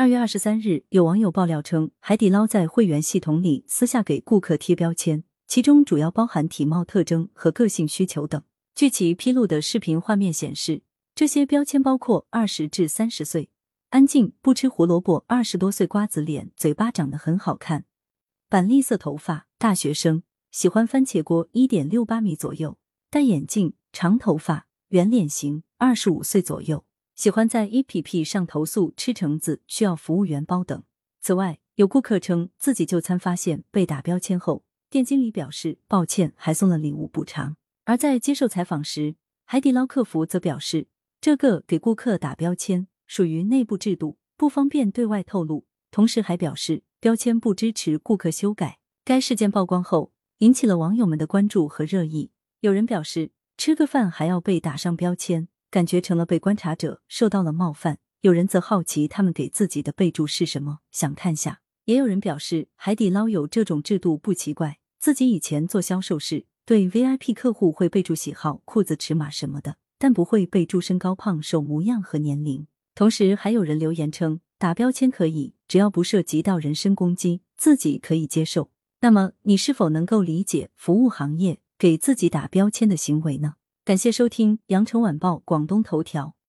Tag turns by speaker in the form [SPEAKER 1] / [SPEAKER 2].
[SPEAKER 1] 二月二十三日，有网友爆料称，海底捞在会员系统里私下给顾客贴标签，其中主要包含体貌特征和个性需求等。据其披露的视频画面显示，这些标签包括二十至三十岁、安静、不吃胡萝卜、二十多岁瓜子脸、嘴巴长得很好看、板栗色头发、大学生、喜欢番茄锅一点六八米左右、戴眼镜、长头发、圆脸型、二十五岁左右。喜欢在 APP 上投诉吃橙子需要服务员包等。此外，有顾客称自己就餐发现被打标签后，店经理表示抱歉，还送了礼物补偿。而在接受采访时，海底捞客服则表示，这个给顾客打标签属于内部制度，不方便对外透露。同时还表示，标签不支持顾客修改。该事件曝光后，引起了网友们的关注和热议。有人表示，吃个饭还要被打上标签。感觉成了被观察者，受到了冒犯。有人则好奇他们给自己的备注是什么，想看下。也有人表示，海底捞有这种制度不奇怪，自己以前做销售时，对 VIP 客户会备注喜好、裤子尺码什么的，但不会备注身高、胖瘦、模样和年龄。同时，还有人留言称，打标签可以，只要不涉及到人身攻击，自己可以接受。那么，你是否能够理解服务行业给自己打标签的行为呢？感谢收听《羊城晚报广东头条》。